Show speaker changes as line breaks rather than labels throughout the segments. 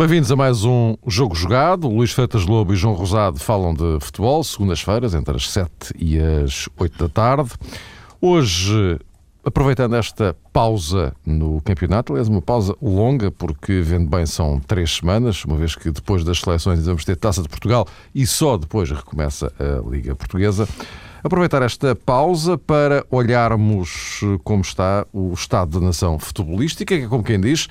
Bem-vindos a mais um Jogo Jogado. Luís Freitas Lobo e João Rosado falam de futebol, segundas-feiras, entre as 7 e as 8 da tarde. Hoje, aproveitando esta pausa no campeonato, aliás, uma pausa longa, porque, vendo bem, são três semanas, uma vez que depois das seleções vamos ter Taça de Portugal e só depois recomeça a Liga Portuguesa. Aproveitar esta pausa para olharmos como está o estado da nação futebolística, que é como quem diz,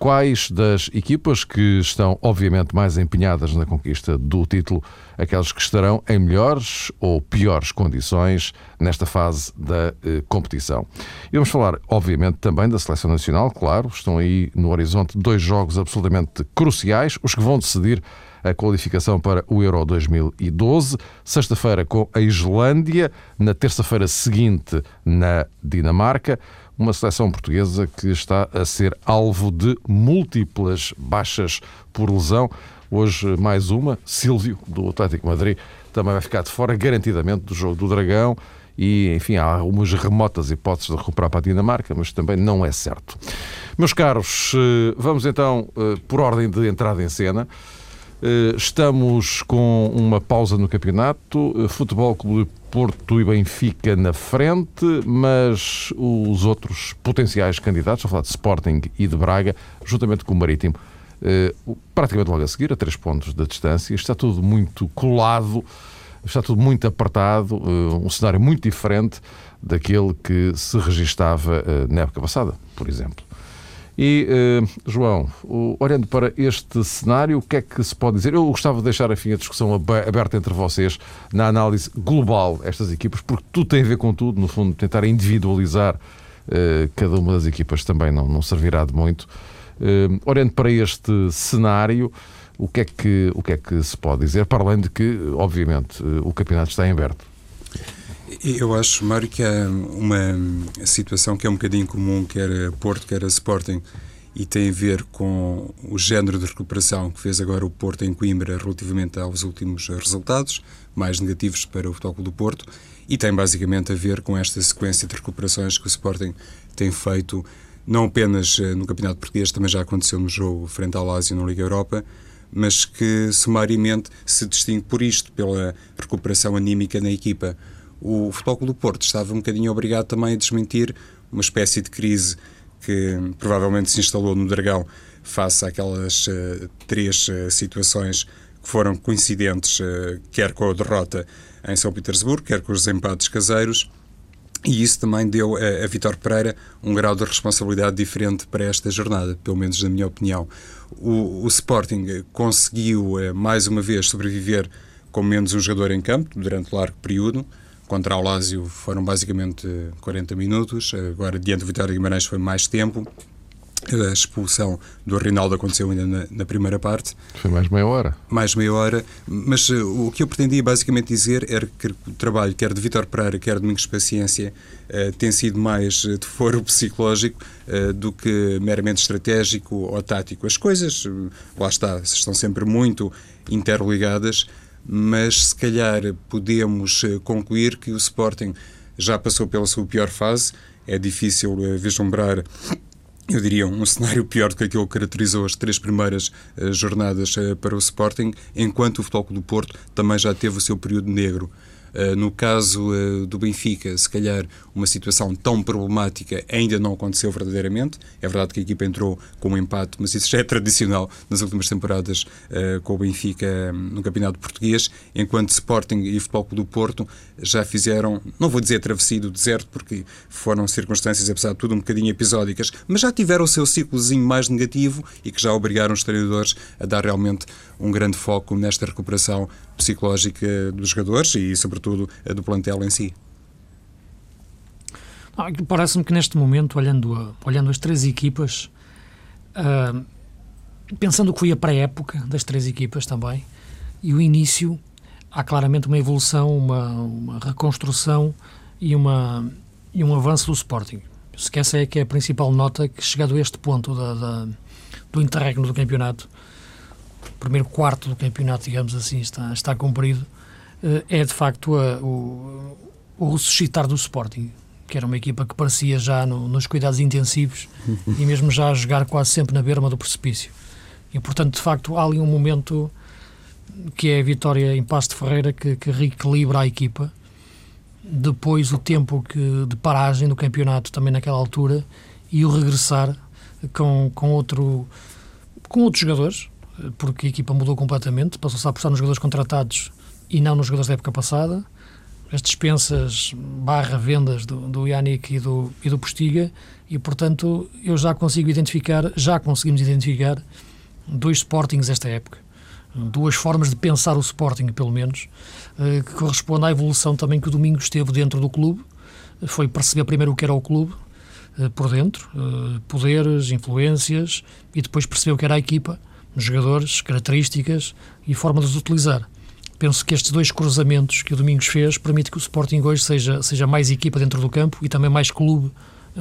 quais das equipas que estão, obviamente, mais empenhadas na conquista do título, aquelas que estarão em melhores ou piores condições nesta fase da eh, competição. E vamos falar, obviamente, também da seleção nacional, claro, estão aí no horizonte dois jogos absolutamente cruciais, os que vão decidir a qualificação para o Euro 2012. Sexta-feira com a Islândia, na terça-feira seguinte na Dinamarca. Uma seleção portuguesa que está a ser alvo de múltiplas baixas por lesão. Hoje, mais uma. Silvio, do Atlético Madrid, também vai ficar de fora, garantidamente, do jogo do Dragão. E, enfim, há algumas remotas hipóteses de recuperar para a Dinamarca, mas também não é certo. Meus caros, eh, vamos então, eh, por ordem de entrada em cena. Eh, estamos com uma pausa no campeonato. Eh, Futebol Clube Porto e Benfica na frente, mas os outros potenciais candidatos, a falar de Sporting e de Braga, juntamente com o Marítimo, eh, praticamente logo a seguir, a três pontos da distância. Está tudo muito colado, está tudo muito apertado, um cenário muito diferente daquele que se registava na época passada, por exemplo. E, uh, João, olhando para este cenário, o que é que se pode dizer? Eu gostava de deixar, enfim, a discussão aberta entre vocês na análise global estas equipas, porque tudo tem a ver com tudo, no fundo, tentar individualizar uh, cada uma das equipas também não, não servirá de muito. olhando para este cenário, o que, é que, o que é que se pode dizer? Para além de que, obviamente, o campeonato está em aberto.
Eu acho, Mário, que há uma situação que é um bocadinho comum, quer a Porto, quer a Sporting, e tem a ver com o género de recuperação que fez agora o Porto em Coimbra relativamente aos últimos resultados, mais negativos para o Futebol do Porto, e tem basicamente a ver com esta sequência de recuperações que o Sporting tem feito, não apenas eh, no Campeonato Português, também já aconteceu no jogo frente ao Lazio na Liga Europa, mas que sumariamente se distingue por isto, pela recuperação anímica na equipa o Futebol Clube do Porto estava um bocadinho obrigado também a desmentir uma espécie de crise que provavelmente se instalou no Dragão face àquelas uh, três uh, situações que foram coincidentes, uh, quer com a derrota em São Petersburgo, quer com os empates caseiros, e isso também deu a, a Vitor Pereira um grau de responsabilidade diferente para esta jornada, pelo menos na minha opinião. O, o Sporting conseguiu, mais uma vez, sobreviver com menos um jogador em campo durante largo período, Contra o Lásio foram basicamente 40 minutos, agora diante do Vitória Guimarães foi mais tempo. A expulsão do Rinaldo aconteceu ainda na, na, primeira parte.
Foi mais meia hora.
Mais meia hora. Mas uh, o que eu pretendia basicamente dizer era que o trabalho, quer de Vitor Pereira, quer de Domingos Paciência, uh, tem sido mais de foro psicológico uh, do que meramente estratégico ou tático. As coisas, lá está, estão sempre muito interligadas mas se calhar podemos eh, concluir que o Sporting já passou pela sua pior fase. É difícil eh, vislumbrar eu diria, um cenário pior do que aquele que caracterizou as três primeiras uh, jornadas para o Sporting, enquanto o Futebol do Porto também já teve o seu período negro. Uh, no caso do Benfica, se calhar uma situação tão problemática ainda não aconteceu verdadeiramente. É verdade que a equipa entrou com um empate, mas isso já é tradicional nas últimas temporadas uh, com o Benfica no Campeonato Português, enquanto Sporting e Futebol Clube do Porto já fizeram, não vou dizer travessia do deserto, porque foram circunstâncias, apesar de tudo, um bocadinho episódicas, mas já tiveram o seu ciclozinho mais negativo e que já obrigaram os treinadores a dar realmente um grande foco nesta recuperação psicológica dos jogadores e, sobretudo, do plantel em si.
Parece-me que neste momento, olhando, olhando as três equipas, uh, pensando que foi a pré-época das três equipas também, e o início, há claramente uma evolução, uma, uma reconstrução e, uma, e um avanço do Sporting. Se essa é que é a principal nota que, chegado a este ponto da, da, do interregno do campeonato, primeiro quarto do campeonato, digamos assim, está, está cumprido, uh, é de facto a, o, o ressuscitar do Sporting que era uma equipa que parecia já no, nos cuidados intensivos e mesmo já a jogar quase sempre na berma do precipício. E, portanto, de facto, há ali um momento que é a vitória em Passo de Ferreira que, que reequilibra a equipa. Depois, o tempo que, de paragem do campeonato também naquela altura e o regressar com, com, outro, com outros jogadores, porque a equipa mudou completamente, passou-se a apostar nos jogadores contratados e não nos jogadores da época passada. As dispensas barra vendas do, do Yannick e do, e do Postiga, e portanto eu já consigo identificar, já conseguimos identificar dois Sportings esta época. Duas formas de pensar o Sporting, pelo menos, eh, que correspondem à evolução também que o Domingos esteve dentro do clube. Foi perceber primeiro o que era o clube, eh, por dentro, eh, poderes, influências, e depois perceber o que era a equipa, jogadores, características e forma de os utilizar. Penso que estes dois cruzamentos que o Domingos fez permite que o Sporting hoje seja, seja mais equipa dentro do campo e também mais clube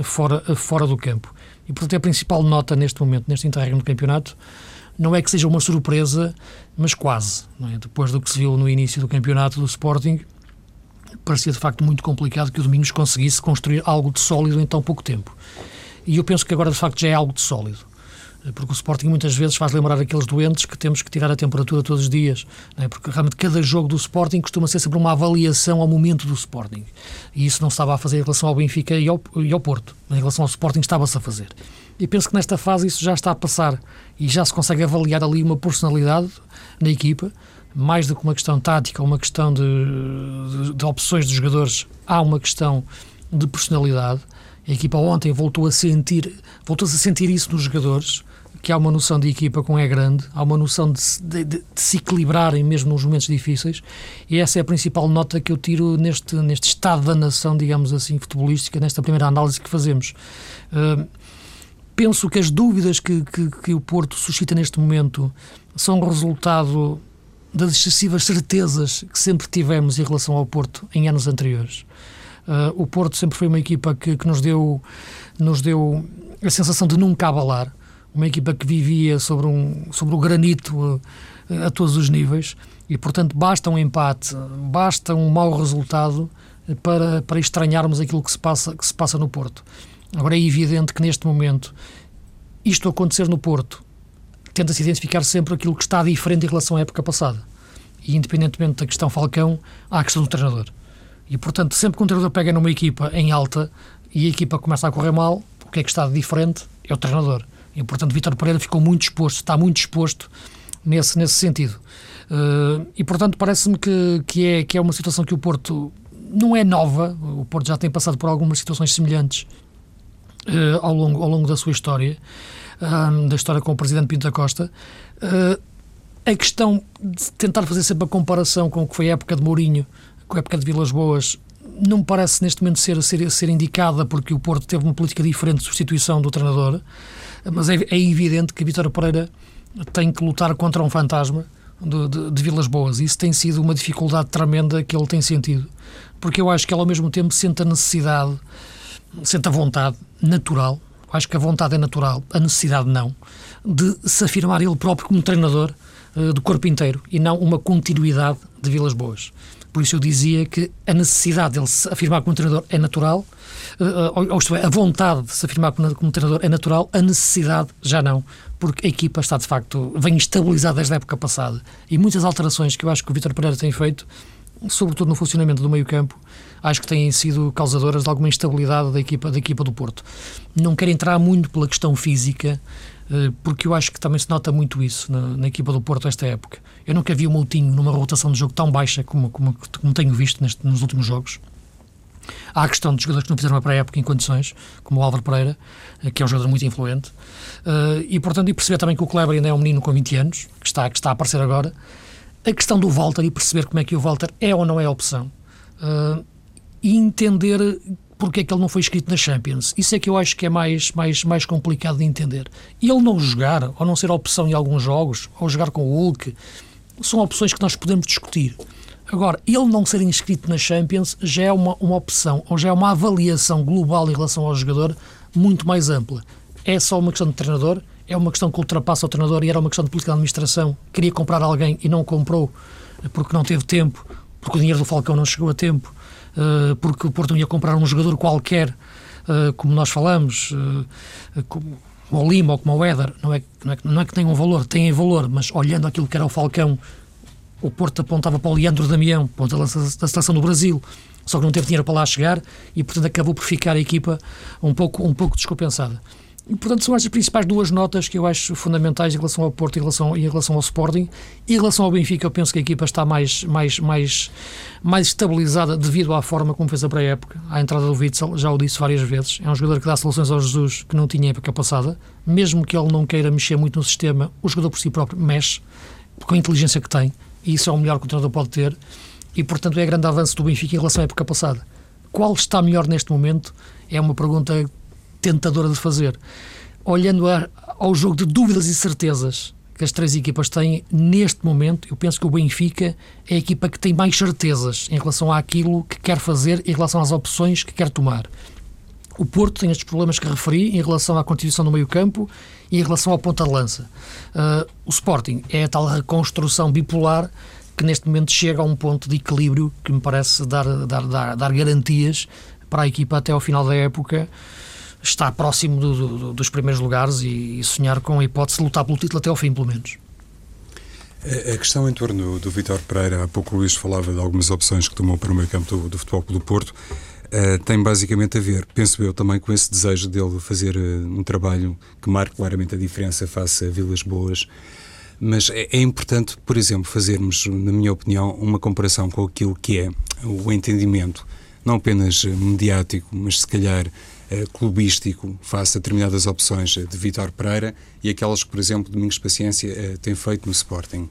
fora, fora do campo. E, portanto, é a principal nota neste momento, neste interregno do campeonato, não é que seja uma surpresa, mas quase. É? Depois do que se viu no início do campeonato do Sporting, parecia de facto muito complicado que o Domingos conseguisse construir algo de sólido em tão pouco tempo. E eu penso que agora de facto já é algo de sólido porque o Sporting muitas vezes faz lembrar aqueles doentes que temos que tirar a temperatura todos os dias, é? porque realmente cada jogo do Sporting costuma ser sempre uma avaliação ao momento do Sporting. E isso não se estava a fazer em relação ao Benfica e ao, e ao Porto. Em relação ao Sporting estava-se a fazer. E penso que nesta fase isso já está a passar e já se consegue avaliar ali uma personalidade na equipa, mais do que uma questão tática uma questão de, de, de opções dos jogadores, há uma questão de personalidade. A equipa ontem voltou a sentir, voltou-se a sentir isso nos jogadores que há uma noção de equipa com é grande, há uma noção de, de, de, se equilibrarem mesmo nos momentos difíceis, e essa é a principal nota que eu tiro neste, neste estado da nação, digamos assim, futebolística, nesta primeira análise que fazemos. Uh, penso que as dúvidas que, que, que, o Porto suscita neste momento são resultado das excessivas certezas que sempre tivemos em relação ao Porto em anos anteriores. Uh, o Porto sempre foi uma equipa que, que nos, deu, nos deu a sensação de nunca abalar uma equipa que vivia sobre, um, sobre o granito a, eh, a todos os níveis e, portanto, basta um empate, basta um mau resultado para, para estranharmos aquilo que se, passa, que se passa no Porto. Agora é evidente que neste momento isto acontecer no Porto tenta-se identificar sempre aquilo que está diferente em relação à época passada. E independentemente da questão Falcão, há a questão do treinador. E portanto, sempre que um treinador pega numa equipa em alta e a equipa começa a correr mal, o que é que está de diferente? É o treinador. E, portanto, Vítor Pereira ficou muito exposto, está muito exposto nesse, nesse sentido. Uh, e, portanto, parece-me que, que, é, que é uma situação que o Porto não é nova, o Porto já tem passado por algumas situações semelhantes uh, ao, longo, ao longo da sua história, uh, da história com o Presidente Pinto da Costa. a questão de tentar fazer sempre a comparação com o que foi a época de Mourinho, com a época de Vilas Boas, não me parece neste momento ser, ser, ser indicada porque o Porto teve uma política diferente de substituição do treinador mas é, é evidente que Vitória Pereira tem que lutar contra um fantasma de, de, de, Vilas Boas. Isso tem sido uma dificuldade tremenda que ele tem sentido, porque eu acho que ele ao mesmo tempo sente a necessidade, sente a vontade natural, acho que a vontade é natural, a necessidade não, de se afirmar ele próprio como treinador uh, do corpo inteiro e não uma continuidade de Vilas Boas. Por isso eu dizia que a necessidade dele se afirmar como treinador é natural, uh, ou, isto é, a vontade de se afirmar como, treinador é natural, a necessidade já não, porque a equipa está de facto, vem estabilizada desde a época passada. E muitas alterações que eu acho que o Vítor Pereira tem feito, sobretudo no funcionamento do meio-campo, acho que têm sido causadoras de alguma instabilidade da equipa, da equipa do Porto. Não quero entrar muito pela questão física, eh, porque eu acho que também se nota muito isso na, na, equipa do Porto esta época. Eu nunca vi o Moutinho numa rotação de jogo tão baixa como, como, como tenho visto neste, nos últimos jogos. Há a questão de jogadores que não fizeram uma pré-época em condições, como o Álvaro Pereira, eh, que é um jogador muito influente, uh, e portanto, e perceber também que o Kleber ainda é um menino com 20 anos, que está, que está a aparecer agora. A questão do Walter e perceber como é que o Walter é ou não é a opção. E entender porque é que ele não foi escrito na Champions. Isso é que eu acho que é mais, mais, mais complicado de entender. E ele não jogar, ou não ser opção em alguns jogos, ou jogar com o Hulk, são opções que nós podemos discutir. Agora, ele não ser inscrito na Champions já é uma, uma opção, ou já é uma avaliação global em relação ao jogador muito mais ampla. É só uma questão de treinador, é uma questão que ultrapassa o treinador e era uma questão de política de administração. Queria comprar alguém e não comprou porque não teve tempo, porque o dinheiro do Falcão não chegou a tempo eh, porque o Porto ia comprar um jogador qualquer, uh, como nós falamos, uh, como, o Lima ou como o Éder, não é, não, é, não é que tenham valor, têm valor, mas olhando aquilo que era o Falcão, o Porto apontava para o Leandro Damião, ponta da seleção do Brasil, só que não teve dinheiro para lá chegar e, portanto, acabou por ficar a equipa um pouco, um pouco descompensada. E, portanto, são as principais duas notas que eu acho fundamentais em relação ao Porto e em relação, em relação ao Sporting. Em relação ao Benfica, eu penso que a equipa está mais, mais, mais, mais estabilizada devido à forma como fez a pré-época. À entrada do Witzel, já o disse várias vezes, é um jogador que dá soluções ao Jesus que não tinha época passada. Mesmo que ele não queira mexer muito no sistema, o jogador por si próprio mexe, com a inteligência que tem, e isso é o melhor que o treinador pode ter. E, portanto, é grande avanço do Benfica em relação à época passada. Qual está melhor neste momento? É uma pergunta tentadora de fazer. Olhando a, ao jogo de dúvidas e certezas que as três equipas têm, neste momento, eu penso que o Benfica é a equipa que tem mais certezas em relação àquilo que quer fazer, em relação às opções que quer tomar. O Porto tem estes problemas que referi em relação à constituição do meio-campo e em relação à ponta de lança. Uh, o Sporting é a tal reconstrução bipolar que neste momento chega a um ponto de equilíbrio que me parece dar, dar, dar, dar garantias para a equipa até ao final da época está próximo do, do, dos primeiros lugares e, e, sonhar com a hipótese de lutar pelo título até ao fim, pelo menos.
A questão em torno do Vitor Pereira, há pouco o Luís falava de algumas opções que tomou para o meio campo do, do Futebol do Porto, uh, tem basicamente a ver, penso eu, também com esse desejo dele fazer uh, um trabalho que marque claramente a diferença face a Vilas Boas. Mas é, é importante, por exemplo, fazermos, na minha opinião, uma comparação com aquilo que é o entendimento, não apenas mediático, mas se calhar clubístico face a determinadas opções de Vitor Pereira e aquelas que, por exemplo, Domingos Paciência eh, tem feito no Sporting.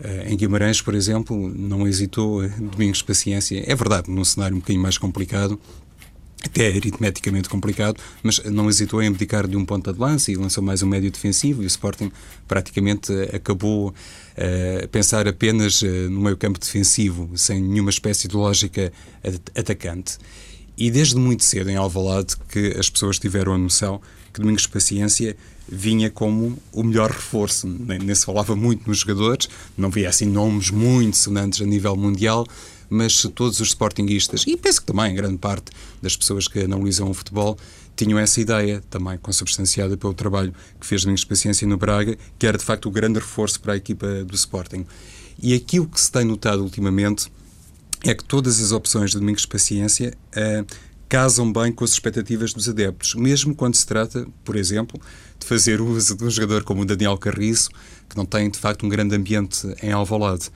Eh, em Guimarães, por exemplo, não hesitou Domingos Paciência. É verdade, num cenário um bocadinho mais complicado, até aritmeticamente complicado, mas não hesitou em abdicar de um ponta de lança e lançou mais um médio defensivo e o Sporting praticamente acabou a pensar apenas no meio campo defensivo, sem nenhuma espécie de lógica atacante. E desde muito cedo em Alvalade que as pessoas tiveram a noção que Domingos Paciência vinha como o melhor reforço. Nem, nem se falava muito nos jogadores, não via assim nomes muito sonantes a nível mundial, mas todos os sportinguistas, e penso que também grande parte das pessoas que analisam o futebol, tinham essa ideia, também consubstanciada pelo trabalho que fez Domingos Paciência no Braga, que era de facto o grande reforço para a equipa do Sporting. E aquilo que se tem notado ultimamente é que todas as opções de Domingos Paciência uh, casam bem com as expectativas dos adeptos, mesmo quando se trata, por exemplo, de fazer uso de um jogador como o Daniel Carriço, que não tem de facto um grande ambiente em Alvalade.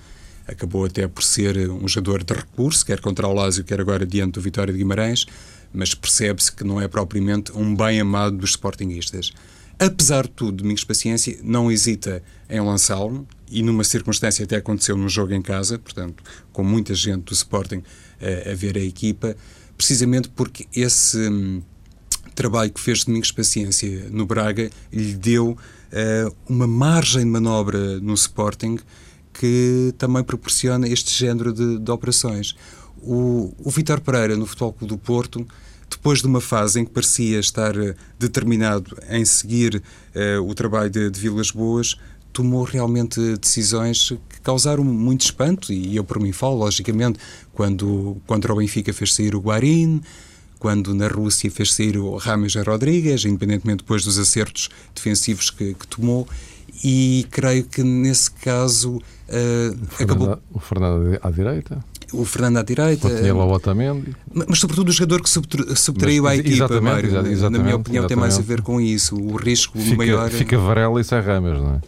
Acabou até por ser um jogador de recurso, quer contra o Lásio, quer agora diante do Vitória de Guimarães, mas percebe-se que não é propriamente um bem amado dos sportinguistas. Apesar de tudo, Domingos Paciência não hesita em lançá-lo, e numa circunstância até aconteceu num jogo em casa, portanto, com muita gente do Sporting a, a ver a equipa, precisamente porque esse hum, trabalho que fez Domingos Paciência no Braga lhe deu uh, uma margem de manobra no Sporting que também proporciona este género de, de operações. O, o Vitor Pereira, no Futebol Clube do Porto, depois de uma fase em que parecia estar uh, determinado em seguir uh, o trabalho de, de Vilas Boas, tomou realmente decisões que causaram muito espanto, e eu por mim falo, logicamente, quando contra o Benfica fez sair o Guarin, quando na Rússia fez sair o Rames Rodrigues, independentemente depois dos acertos defensivos que, que tomou, e creio que nesse caso uh,
o acabou... o Fernando à direita
o Fernando à direita.
O Otamendi.
Mas, mas, sobretudo o jogador que subtraiu à equipa, Mário. Na minha opinião, tem mais a ver com isso. O risco
fica,
maior.
Fica Varela e Serramas, não é?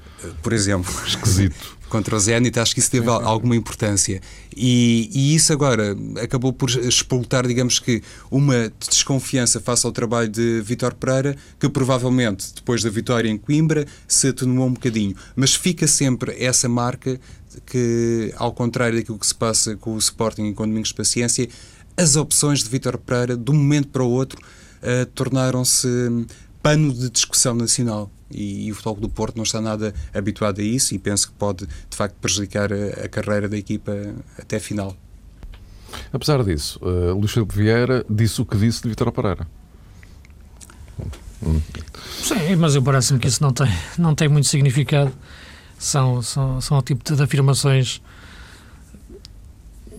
Por exemplo.
Esquisito.
contra o Zenit, acho que isso teve alguma importância. E, e, isso agora acabou por explotar, digamos que, uma desconfiança face ao trabalho de Vitor Pereira, que provavelmente, depois da vitória em Coimbra, se atenuou um bocadinho. Mas fica sempre essa marca que, ao contrário daquilo que se passa com o Sporting e com o Domingos de Paciência, as opções de Vitor Pereira, de um momento para o outro, uh, tornaram-se pano de discussão nacional e, e, o Futebol do Porto não está nada habituado a isso e penso que pode, de facto, prejudicar a, a carreira da equipa até a final.
Apesar disso, uh, Luís Filipe Vieira disse o que disse de Vitor Pereira.
Hum. Sim, mas eu parece-me que isso não tem, não tem muito significado. São, são, são o tipo de afirmações.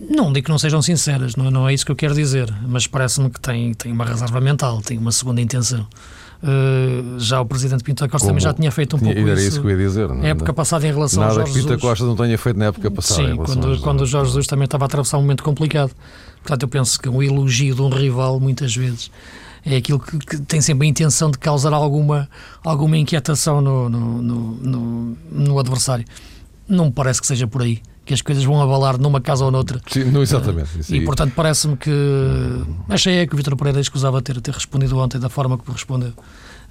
Não digo que não sejam sinceras, não, não é isso que eu quero dizer, mas parece-me que tem, tem uma reserva mental, tem uma segunda intenção. Uh, já o presidente Pinto Costa também já tinha feito um
tinha,
pouco
era
isso.
que eu ia dizer.
Na época passada em relação
Nada
ao Jorge
que Pinto
Jesus.
Costa não tenha feito na época passada.
Sim, quando, quando o Jorge Jesus também estava a atravessar um momento complicado. Portanto, eu penso que um elogio de um rival, muitas vezes, é aquilo que, que tem sempre a intenção de causar alguma, alguma inquietação no, no, no, no, no adversário. Não me parece que seja por aí que as coisas vão abalar numa casa ou noutra.
Sim, não, exatamente.
Uh, e, portanto, parece-me que. Achei é que o Vitor Pereira escusava ter, ter respondido ontem da forma que respondeu.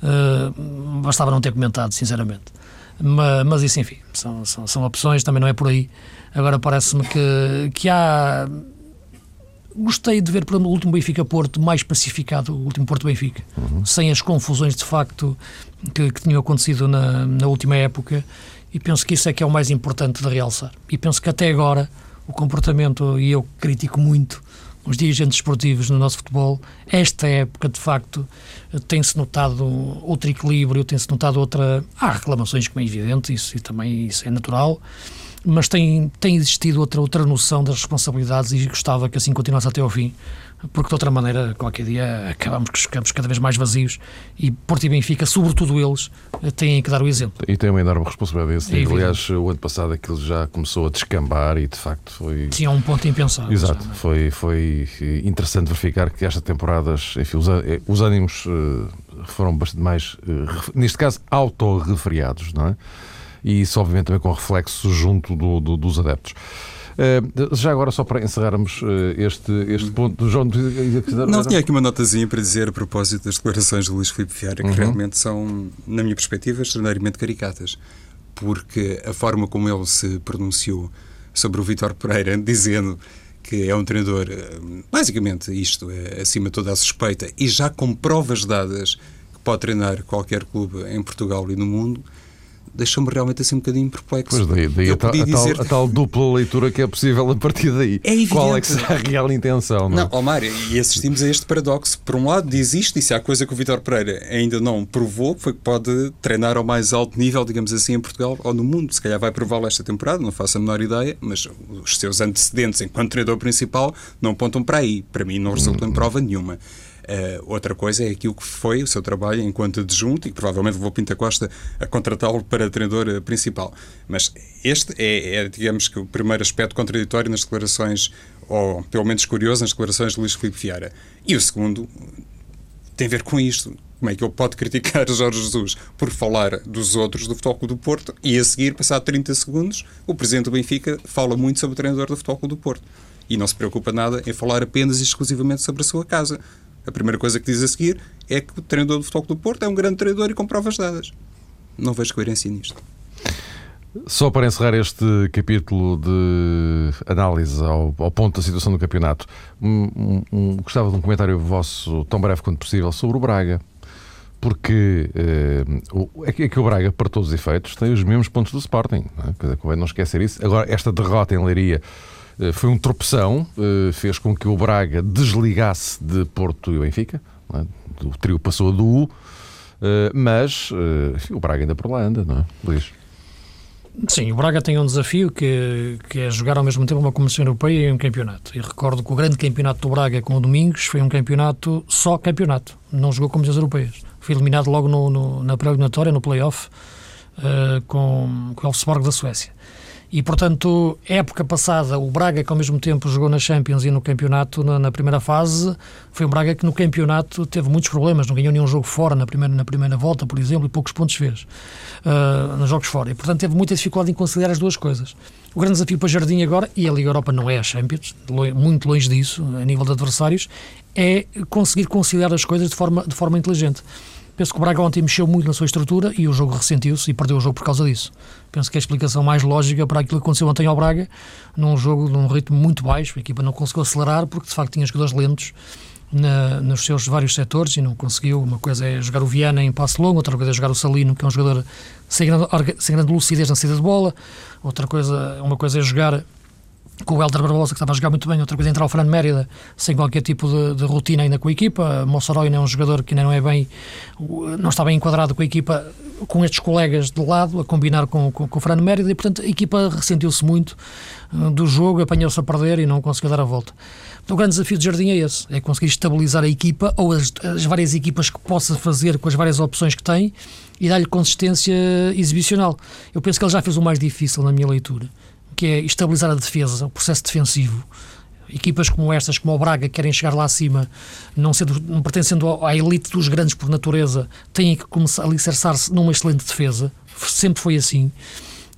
Uh, bastava não ter comentado, sinceramente. Mas, mas isso, enfim, são, são, são opções, também não é por aí. Agora parece-me que, que há. Gostei de ver, por exemplo, o último Benfica-Porto mais pacificado, o último Porto-Benfica, uhum. sem as confusões de facto que, que tinham acontecido na, na última época e penso que isso é que é o mais importante de realçar. E penso que até agora o comportamento, e eu critico muito os dirigentes esportivos no nosso futebol, esta época de facto tem-se notado outro equilíbrio, tem-se notado outra. Há reclamações, como é evidente, isso, e também isso é natural, mas tem, tem existido outra, outra noção das responsabilidades e gostava que assim continuasse até ao fim, porque de outra maneira, qualquer dia acabamos que ficamos cada vez mais vazios e Porto e Benfica, sobretudo eles, têm que dar o exemplo.
E tem uma enorme responsabilidade. É Aliás, o ano passado aquilo já começou a descambar e de facto foi.
Tinha um ponto impensável.
Exato, já, foi, foi interessante verificar que esta temporada, enfim, os, eh, os ânimos eh, foram bastante mais, eh, neste caso, autorreferiados, não é? E isso, obviamente, também com reflexo junto do, do, dos adeptos. Uh, já agora, só para encerrarmos uh, este, este ponto, João.
Não, tinha aqui uma notazinha para dizer a propósito das declarações de Luís Filipe Vieira, que uhum. realmente são, na minha perspectiva, extraordinariamente caricatas, porque a forma como ele se pronunciou sobre o Vítor Pereira, dizendo que é um treinador, eh, basicamente isto, é acima de toda a suspeita, e já com provas dadas que pode treinar qualquer clube em Portugal e no mundo deixou-me realmente assim um bocadinho perplexo.
Pois daí, daí a, tal, dizer... a, tal, dupla leitura que é possível a partir daí.
É evidente.
Qual é que será a real intenção? Não,
não Omar, e assistimos a este paradoxo. Por um lado, diz isto, e se há coisa que o Vitor Pereira ainda não provou, foi que pode treinar ao mais alto nível, digamos assim, em Portugal ou no mundo. Se calhar vai prová-lo esta temporada, não faço a menor ideia, mas os seus antecedentes enquanto treinador principal não apontam para aí. Para mim, não resultam hum. em prova nenhuma. Uh, outra coisa é aquilo que foi o seu trabalho enquanto adjunto e provavelmente levou Pinta Costa a contratá-lo para treinador eh, principal. Mas este é, é, digamos que, o primeiro aspecto contraditório nas declarações, ou pelo menos curioso, nas declarações de Luís Filipe Vieira. E o segundo tem a ver com isto. Como é que ele pode criticar Jorge Jesus por falar dos outros do Futebol Clube do Porto e a seguir, passado 30 segundos, o presidente do Benfica fala muito sobre o treinador do Futebol Clube do Porto e não se preocupa nada em falar apenas e exclusivamente sobre a sua casa. A primeira coisa que diz a seguir é que o treinador do Futebol do Porto é um grande treinador e com provas dadas. Não vejo coerência nisto.
Só para encerrar este capítulo de análise ao, ao ponto da situação do campeonato, um, um, gostava de um comentário vosso, tão breve quanto possível, sobre o Braga. Porque eh, é, que, é o Braga, para todos os efeitos, tem os mesmos pontos do Sporting. Não é? Não esquecer isso. Agora, esta derrota em Leiria foi um tropeção, eh, fez com que o Braga desligasse de Porto e Benfica, é? o trio passou do U, eh, mas o Braga ainda por lá anda, não é, Luís?
Sim, o Braga tem um desafio que, que é jogar ao mesmo tempo uma Comissão Europeia e um campeonato. E recordo que o grande campeonato do Braga com o Domingos foi um campeonato, só campeonato, não jogou Comissões Europeias. Foi eliminado logo no, no, na pré-eliminatória, no play-off, uh, com, com o Elfsborg da Suécia. E, portanto, época passada, o Braga, que ao mesmo tempo jogou na Champions e no campeonato na, na, primeira fase, foi um Braga que no campeonato teve muitos problemas, não ganhou nenhum jogo fora na primeira, na primeira volta, por exemplo, e poucos pontos fez uh, nos jogos fora. E, portanto, teve muita dificuldade em conciliar as duas coisas. O grande desafio para Jardim agora, e a Liga Europa não é a Champions, muito longe disso, a nível de adversários, é conseguir conciliar as coisas de forma, de forma inteligente. Penso que o Braga ontem mexeu muito na sua estrutura e o jogo ressentiu-se e perdeu o jogo por causa disso. Penso que é a explicação mais lógica para aquilo que aconteceu ontem ao Braga, num jogo num ritmo muito baixo. A equipa não conseguiu acelerar porque de facto tinha jogadores lentos na, nos seus vários setores e não conseguiu. Uma coisa é jogar o Viana em passe longo, outra coisa é jogar o Salino, que é um jogador sem grande, sem grande lucidez na saída de bola, outra coisa, uma coisa é jogar com o Helder Barbosa, que estava a jogar muito bem, outra coisa entrar o Fernando Mérida sem qualquer tipo de, de, rotina ainda com a equipa. Mossoró ainda é um jogador que ainda não é bem, não está bem enquadrado com a equipa, com estes colegas de lado, a combinar com, com, com o Fernando Mérida, e portanto a equipa ressentiu-se muito uh, do jogo, apanhou-se a perder e não conseguiu dar a volta. O grande desafio do Jardim é esse, é conseguir estabilizar a equipa ou as, as várias equipas que possa fazer com as várias opções que tem e dar-lhe consistência exibicional. Eu penso que ele já fez o mais difícil na minha leitura que é estabilizar a defesa, o processo defensivo. Equipas como estas, como o Braga, que querem chegar lá acima, não, sendo, não pertencendo à elite dos grandes por natureza, têm que começar a alicerçar-se numa excelente defesa. Sempre foi assim.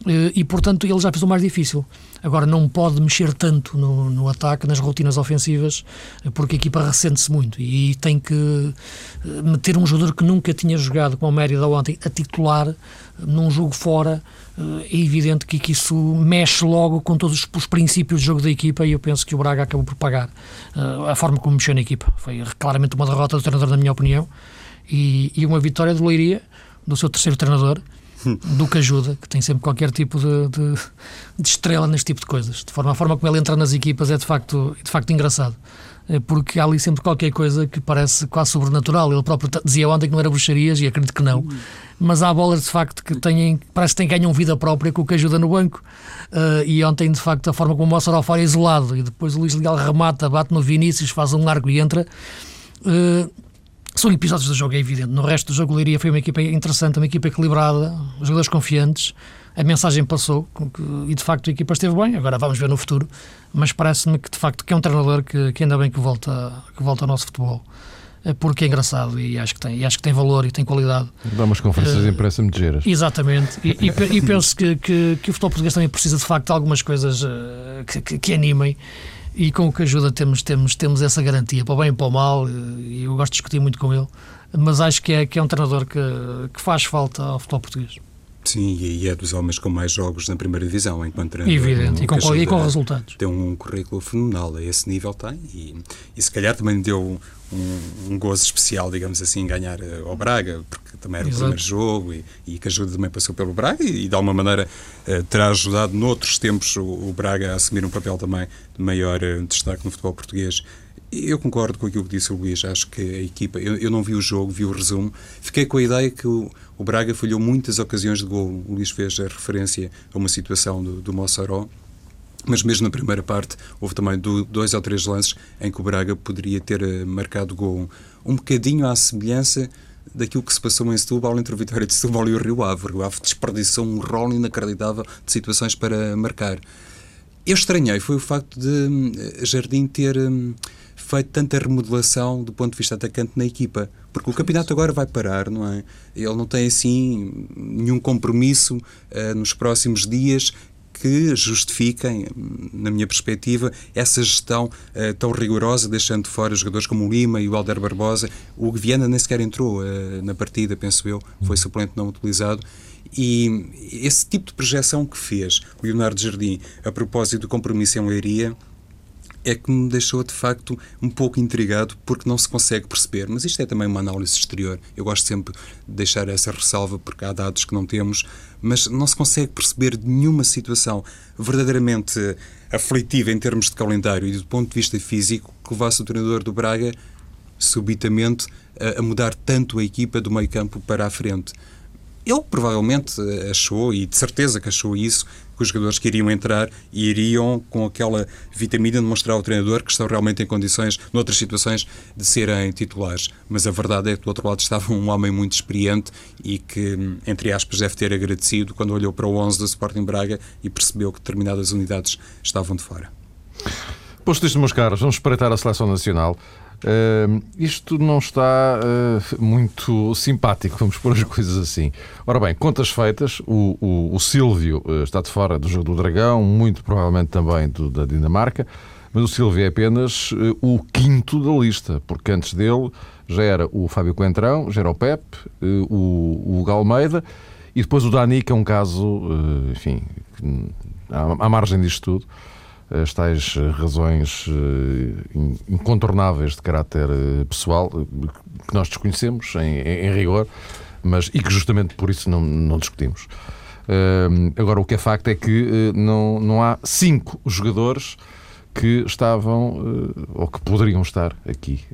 Eh, e, portanto, ele já fez o mais difícil. Agora, não pode mexer tanto no, no ataque, nas rotinas ofensivas, porque a equipa ressente-se muito e tem que eh, meter um jogador que nunca tinha jogado com o Mérida ontem a titular num jogo fora é evidente que, isso mexe logo com todos os princípios de jogo da equipa e eu penso que o Braga acabou por pagar uh, a forma como mexeu na equipa. Foi claramente uma derrota do treinador, na minha opinião, e, e uma vitória do Leiria, do seu terceiro treinador, do que ajuda, que tem sempre qualquer tipo de, de, de, estrela neste tipo de coisas. De forma, a forma como ele entra nas equipas é de facto, de facto engraçado. É porque há ali sempre qualquer coisa que parece quase sobrenatural. Ele próprio dizia ontem que não era bruxarias e acredito que não. Mas há bolas de facto que têm, parece que têm, ganham vida própria com o que ajuda no banco. Uh, e ontem, de facto, a forma como o Mossoró fora isolado e depois o Luís Leal remata, bate no Vinícius, faz um largo e entra. Uh, são episódios do jogo, é evidente. No resto do jogo, o Leiria foi uma equipa interessante, uma equipa equilibrada, jogadores confiantes. A mensagem passou e de facto a equipa esteve bem. Agora vamos ver no futuro, mas parece-me que de facto que é um treinador que, que ainda bem que volta, que volta ao nosso futebol é porque é engraçado e acho que tem, e acho que tem valor e tem qualidade.
Dá umas conferências uh, de imprensa geras.
Exatamente. E, e, e penso que, que, que, o futebol português também precisa de facto de algumas coisas uh, que, que, que, animem e com o que ajuda temos, temos, temos essa garantia, para o bem e para o mal, e eu gosto de discutir muito com ele, mas acho que é, que é um treinador que, que faz falta ao futebol português.
Sim, e é dos homens com mais jogos na primeira divisão, enquanto treinador.
Evidente, e com, e com resultados.
Tem um currículo fenomenal, a esse nível tem, e, e se calhar também deu um, um gozo especial, digamos assim, ganhar uh, ao Braga, porque também era Exato. o primeiro jogo e, e, que ajuda também passou pelo Braga e, e de alguma maneira uh, terá ajudado noutros tempos o, o, Braga a assumir um papel também de maior uh, destaque no futebol português. Eu concordo com aquilo que disse o Luís. Acho que a equipa. Eu, eu, não vi o jogo, vi o resumo. Fiquei com a ideia que o, o Braga falhou muitas ocasiões de gol. O Luís fez a referência a uma situação do, do Mossoró mas mesmo na primeira parte houve também dois ou três lances em que o Braga poderia ter eh, marcado gol. Um bocadinho à semelhança daquilo que se passou em Setúbal entre o Vitória de Setúbal e o Rio Ave. O Rio Ave desperdiçou um rol inacreditável de situações para marcar. Eu estranhei foi o facto de hum, Jardim ter hum, feito tanta remodelação do ponto de vista atacante na equipa. Porque o campeonato agora vai parar, não é? Ele não tem assim nenhum compromisso uh, nos próximos dias que justifiquem, na minha perspectiva, essa gestão uh, tão rigorosa, deixando fora jogadores como o Lima e o Alder Barbosa. O Viana nem sequer entrou uh, na partida, penso eu, foi suplente não utilizado. E esse tipo de projeção que fez o Leonardo Jardim a propósito do compromisso em Leiria é que me deixou de facto um pouco intrigado porque não se consegue perceber. Mas isto é também uma análise exterior. Eu gosto sempre de deixar essa ressalva porque há dados que não temos, mas não se consegue perceber nenhuma situação verdadeiramente aflitiva em termos de calendário e do ponto de vista físico que levasse o treinador do Braga subitamente a, a mudar tanto a equipa do meio campo para a frente. Ele provavelmente achou, e de certeza que achou isso, que os jogadores que iriam entrar iriam com aquela vitamina de mostrar ao treinador que estão realmente em condições, noutras situações, de serem titulares. Mas a verdade é que do outro lado estava um homem muito experiente e que, entre aspas, deve ter agradecido quando olhou para o 11 do Sporting Braga e percebeu que determinadas unidades estavam de fora.
Posto isto, meus caros, vamos espreitar a seleção nacional. Uh, isto não está uh, muito simpático, vamos pôr as coisas assim. Ora bem, contas feitas, o, o, o Silvio uh, está de fora do jogo do Dragão, muito provavelmente também do, da Dinamarca, mas o Silvio é apenas o quinto da lista, porque antes dele já era o Fábio Coentrão, já era o Pep, o, o Galmeida e depois o Dani, que é um caso, enfim, à, à margem disto tudo as tais razões eh, incontornáveis de caráter eh, pessoal eh, que nós desconhecemos em, em rigor, mas e que justamente por isso não, não discutimos. Agora, o que é facto é que não, não há cinco jogadores que estavam ou que poderiam estar aqui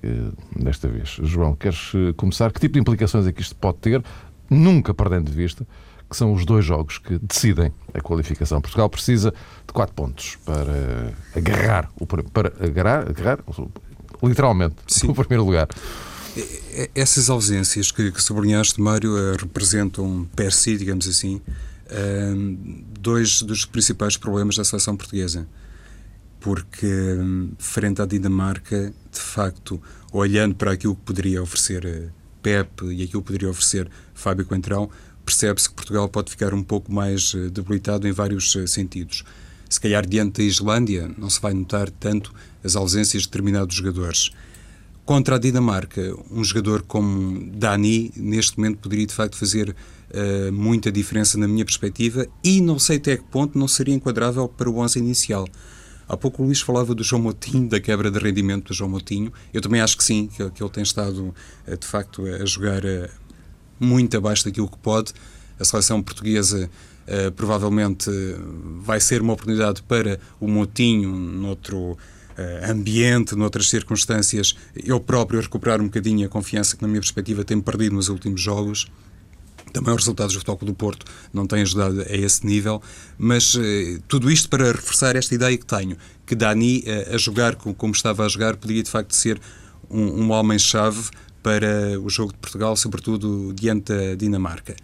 desta vez. João, queres começar? Que tipo de implicações é que isto pode ter? Nunca perdendo de vista que são os dois jogos que decidem a qualificação. Portugal precisa de quatro pontos para agarrar, o, para agarrar, agarrar literalmente, Sim. o primeiro lugar.
Essas ausências que, que sublinhaste, Mário, representam per si, digamos assim, dois dos principais problemas da seleção portuguesa. Porque, frente à Dinamarca, de facto, olhando para aquilo que poderia oferecer eh, Pep e aquilo que poderia oferecer Fábio Coentrão, percebe-se que Portugal pode ficar um pouco mais eh, debilitado em vários eh, sentidos. Se calhar, diante da Islândia, não se vai notar tanto as ausências de determinados jogadores. Contra a Dinamarca, um jogador como Dani, neste momento, poderia de facto fazer uh, muita diferença na minha perspectiva e não sei até que ponto não seria enquadrável para o 11 inicial. Há pouco o Luís falava do João Moutinho, da quebra de rendimento do João Moutinho. Eu também acho que sim, que, que ele tem estado, de facto, a jogar muito abaixo daquilo que pode. A seleção portuguesa uh, provavelmente vai ser uma oportunidade para o Moutinho, noutro ambiente, noutras circunstâncias, eu próprio recuperar um bocadinho a confiança que, na minha perspectiva, tem perdido nos últimos jogos. Também os resultados do Futebol do Porto não têm ajudado a esse nível, mas eh, tudo isto para reforçar esta ideia que tenho, que Dani, a jogar como, como, estava a jogar, podia de facto ser um, um homem-chave para o jogo de Portugal, sobretudo diante da Dinamarca.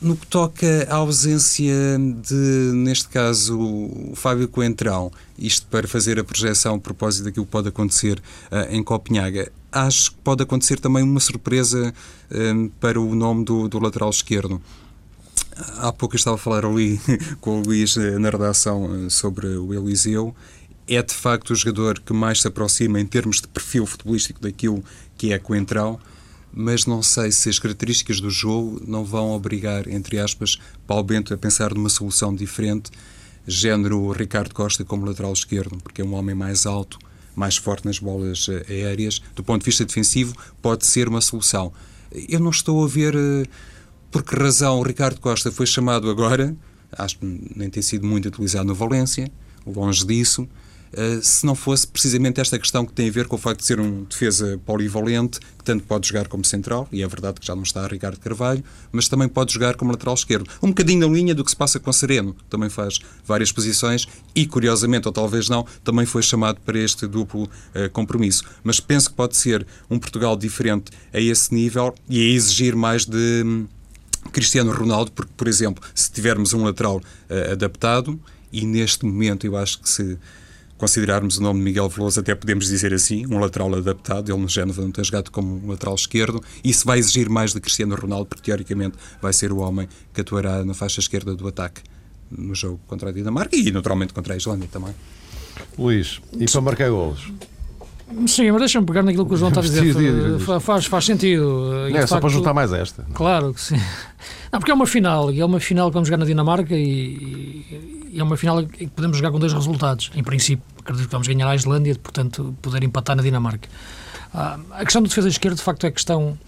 No que toca à ausência de, neste caso, o Fábio Coentrão, isto para fazer a projeção a propósito daquilo que pode acontecer uh, em Copenhaga, acho que pode acontecer também uma surpresa um, para o nome do, do, lateral esquerdo. Há pouco eu estava a falar ali com o Luís eh, na redação eh, sobre o Eliseu. É de facto o jogador que mais se aproxima em termos de perfil futebolístico daquilo que é Coentrão, mas não sei se as características do jogo não vão obrigar, entre aspas, Paulo Bento a pensar numa solução diferente, género Ricardo Costa como lateral esquerdo, porque é um homem mais alto, mais forte nas bolas eh, aéreas, do ponto de vista defensivo, pode ser uma solução. Eu não estou a ver eh, por que razão o Ricardo Costa foi chamado agora, acho que nem tem sido muito utilizado no Valência, longe disso. Eh, se não fosse precisamente esta questão que tem a ver com o facto de ser um defesa polivalente, que tanto pode jogar como central, e é verdade que já não está Ricardo Carvalho, mas também pode jogar como lateral esquerdo. Um bocadinho na linha do que se passa com Sereno, que também faz várias posições e, curiosamente, ou talvez não, também foi chamado para este duplo uh, compromisso. Mas penso que pode ser um Portugal diferente a esse nível e a exigir mais de. Hum, Cristiano Ronaldo, porque, por exemplo, se tivermos um lateral uh, adaptado, e neste momento eu acho que se considerarmos o nome de Miguel Veloso, até podemos dizer assim, um lateral adaptado, ele no Génova não tem jogado como um lateral esquerdo, isso vai exigir mais de Cristiano Ronaldo, porque teoricamente vai ser o homem que atuará na faixa esquerda do ataque no jogo contra a Dinamarca e naturalmente contra a Islândia também.
Luís, e para marcar golos?
Sim, mas deixa-me pegar naquilo que o João está a dizer. Faz, faz sentido.
É, só facto, para juntar mais esta.
Claro que sim. Não, porque é uma final, e é uma final que vamos jogar na Dinamarca e, e é uma final que podemos jogar com dois resultados. Em princípio, acredito que vamos ganhar a Islândia, portanto, poder empatar na Dinamarca. Ah, a questão do defesa esquerda, de facto, é questão.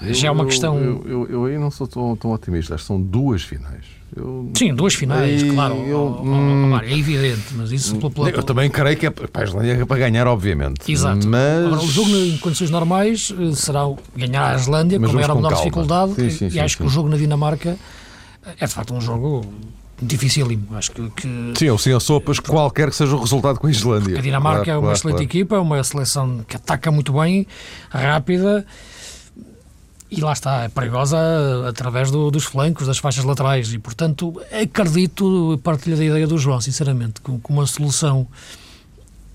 Eu, já é uma questão.
Eu, eu, eu, aí não sou tão, tão otimista. São duas finais.
Eu, Sim, duas finais, claro. Eu, oh, hum, é evidente, mas isso
pela, pela, Eu também creio que é para a Islândia é para ganhar, obviamente.
Exato. Mas... Agora, o jogo em condições normais eh, será ganhar a Islândia, mas como era a menor calma. dificuldade, sim, sim, e sim, acho que o jogo na Dinamarca é de facto um jogo dificílimo. Acho que, que...
Sim, ou sim, a sopas, qualquer que seja o resultado com a Islândia.
A Dinamarca claro, é uma claro, excelente claro. equipa, é uma seleção que ataca muito bem, rápida e lá está, é perigosa através do, dos flancos, das faixas laterais. E, portanto, acredito, partilho da ideia do João, sinceramente, com, com uma solução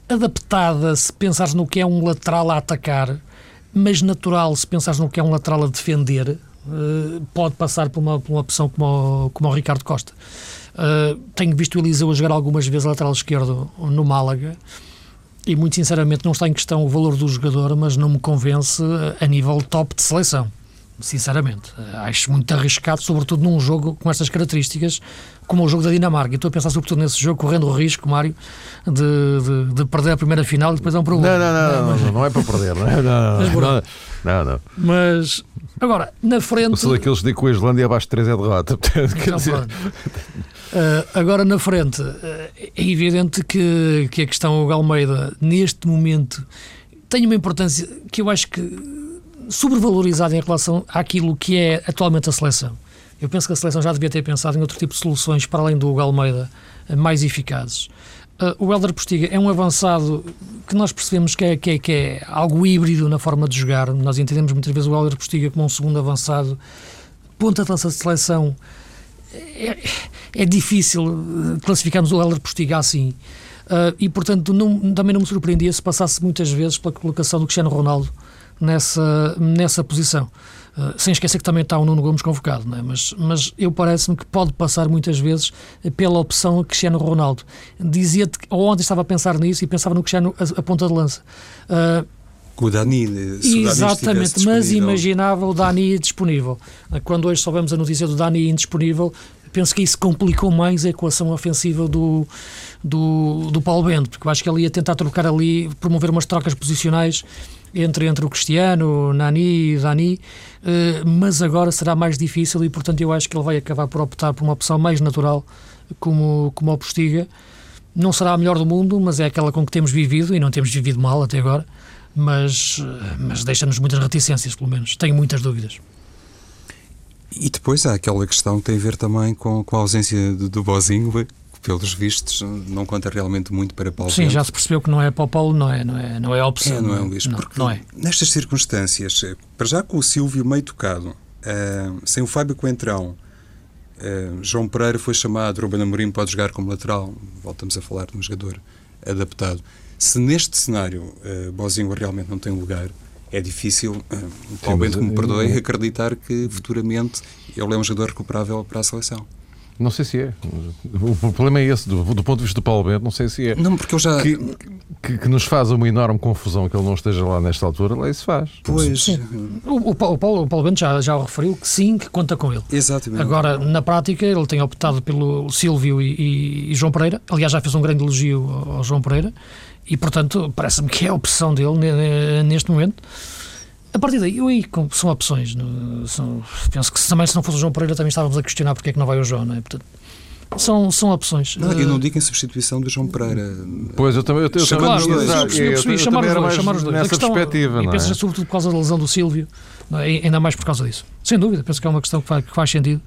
adaptada, se pensares no que é um lateral a atacar, mas natural, se pensares no que é um lateral a defender, uh, pode passar por uma, por uma opção como o, como o Ricardo Costa. Uh, tenho visto o Eliseu a jogar algumas vezes lateral esquerdo no Málaga e, muito sinceramente, não está em questão o valor do jogador, mas não me convence a nível top de seleção sinceramente. Acho muito arriscado, sobretudo num jogo com estas características, como o jogo da Dinamarca. Estou a pensar sobretudo nesse jogo, correndo o risco, Mário, de, de, de perder a primeira final e depois é um problema.
Não, não, não, não, não, não é para perder, não é? Não,
mas,
não, não, não.
Mas Agora, na frente. Eu
sou daqueles que com a Islândia abaixo de 3 é derrota. quer dizer...
uh, agora, na frente, uh, é evidente que, que a questão Almeida, neste momento, tem uma importância que eu acho que sobrevalorizada em relação àquilo que é atualmente a seleção. Eu penso que a seleção já devia ter pensado em outro tipo de soluções para além do Almeida mais eficazes. Uh, o Helder Postiga é um avançado que nós percebemos que é, que, é, que é, algo híbrido na forma de jogar. Nós entendemos muitas vezes o Helder Postiga como um segundo avançado, ponta de lança de seleção. É, é difícil classificarmos o Helder Postiga assim. Uh, e, portanto, não, também não me surpreendia se passasse muitas vezes pela colocação do Cristiano Ronaldo nessa, nessa posição. Uh, sem esquecer que também está o Nuno Gomes convocado, não é? mas, mas eu parece-me que pode passar muitas vezes pela opção Cristiano Ronaldo. Dizia-te, ontem estava a pensar nisso e pensava no Cristiano a, a ponta de lança.
Uh, com o Dani.
Exatamente, mas imaginava o Dani disponível. Quando hoje soubemos a notícia do Dani indisponível, penso que isso complicou mais a equação ofensiva do, do, do Paulo Bento, porque eu acho que ele ia tentar trocar ali, promover umas trocas posicionais entre, entre o Cristiano, o Nani e Dani, eh, mas agora será mais difícil e, portanto, eu acho que ele vai acabar por optar por uma opção mais natural, como, como o Postiga. Não será a melhor do mundo, mas é aquela com que temos vivido e não temos vivido mal até agora, mas, mas deixa-nos muitas reticências, pelo menos. Tenho muitas dúvidas.
E depois há aquela questão que tem a ver também com, com a ausência do, do Bozinho, pelos vistos, não conta realmente muito para Paulo
Sim, Bento. já se percebeu que não é para o Paulo, não é, não é, não é a opção.
É, não é um lixo, não, porque não é. nestas circunstâncias, para já com o Silvio meio tocado, uh, sem o Fábio Coentrão, uh, João Pereira foi chamado, Ruben Amorim pode jogar como lateral, voltamos a falar de um jogador adaptado. Se neste cenário uh, Bozinho realmente não tem lugar, é difícil, uh, Paulo Bento me perdoe, acreditar que futuramente ele é um jogador recuperável para a seleção.
Não sei se é. O problema é esse, do, do, ponto de vista do Paulo Bento, não sei se é.
Não, porque eu já.
Que, que, que, nos faz uma enorme confusão que ele não esteja lá nesta altura, lá isso faz.
Pois.
O, o, Paulo, o Paulo Bento já, já o referiu que sim, que conta com ele.
Exatamente.
Agora, na prática, ele tem optado pelo Silvio e, e, e João Pereira. Aliás, já fez um grande elogio ao, ao João Pereira. E, portanto, parece-me que é a opção dele neste momento. A partir daí, eu aí são opções. São, penso que também se não fosse o João Pereira também estávamos a questionar porque é que não vai o João, não é? Portanto, são, são opções.
Não, eu não digo em substituição do João Pereira.
Pois, eu também. Eu, eu,
claro, eu, eu, eu percebi chamar os dois. Chamar os dois.
Nessa questão, perspectiva.
E penso, é? sobretudo por causa da lesão do Sílvio, é? ainda mais por causa disso. Sem dúvida, penso que é uma questão que faz, que faz sentido.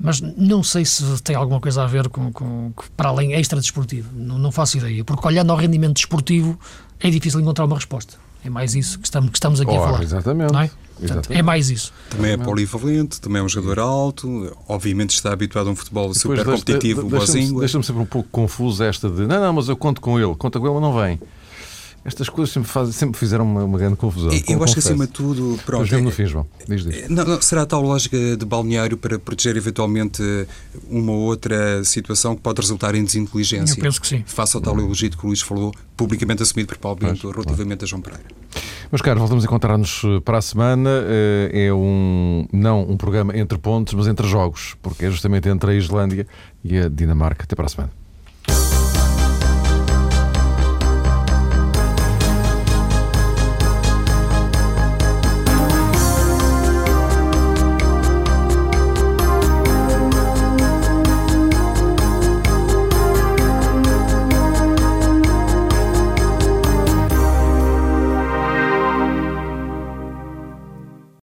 Mas não sei se tem alguma coisa a ver com, com, com para além extra desportivo. Não, não faço ideia. Porque olhando ao rendimento desportivo é difícil encontrar uma resposta. É mais isso que estamos, que estamos aqui oh, a falar.
Exatamente.
É? Portanto, é mais isso.
Também é polivalente, também é um jogador alto, obviamente está habituado a um futebol super competitivo,
deixa-me deixa sempre um pouco confuso esta de não, não, mas eu conto com ele, conta com ele, mas não vem. Estas coisas sempre, faz, sempre fizeram uma, uma, grande confusão.
Eu, acho que acima de tudo. Pronto,
Depois no fim, João. Diz, diz.
Não, não, será a tal lógica de balneário para proteger eventualmente uma ou outra situação que pode resultar em desinteligência?
Eu penso que sim.
Face ao tal elogio que o Luís falou, publicamente assumido por Paulo Bento, relativamente claro. a João Pereira.
Meus caros, voltamos a encontrar-nos eh, para a semana. Eh, é um, não um programa entre pontos, mas entre jogos, porque é justamente entre a Islândia e a Dinamarca. Até para a semana.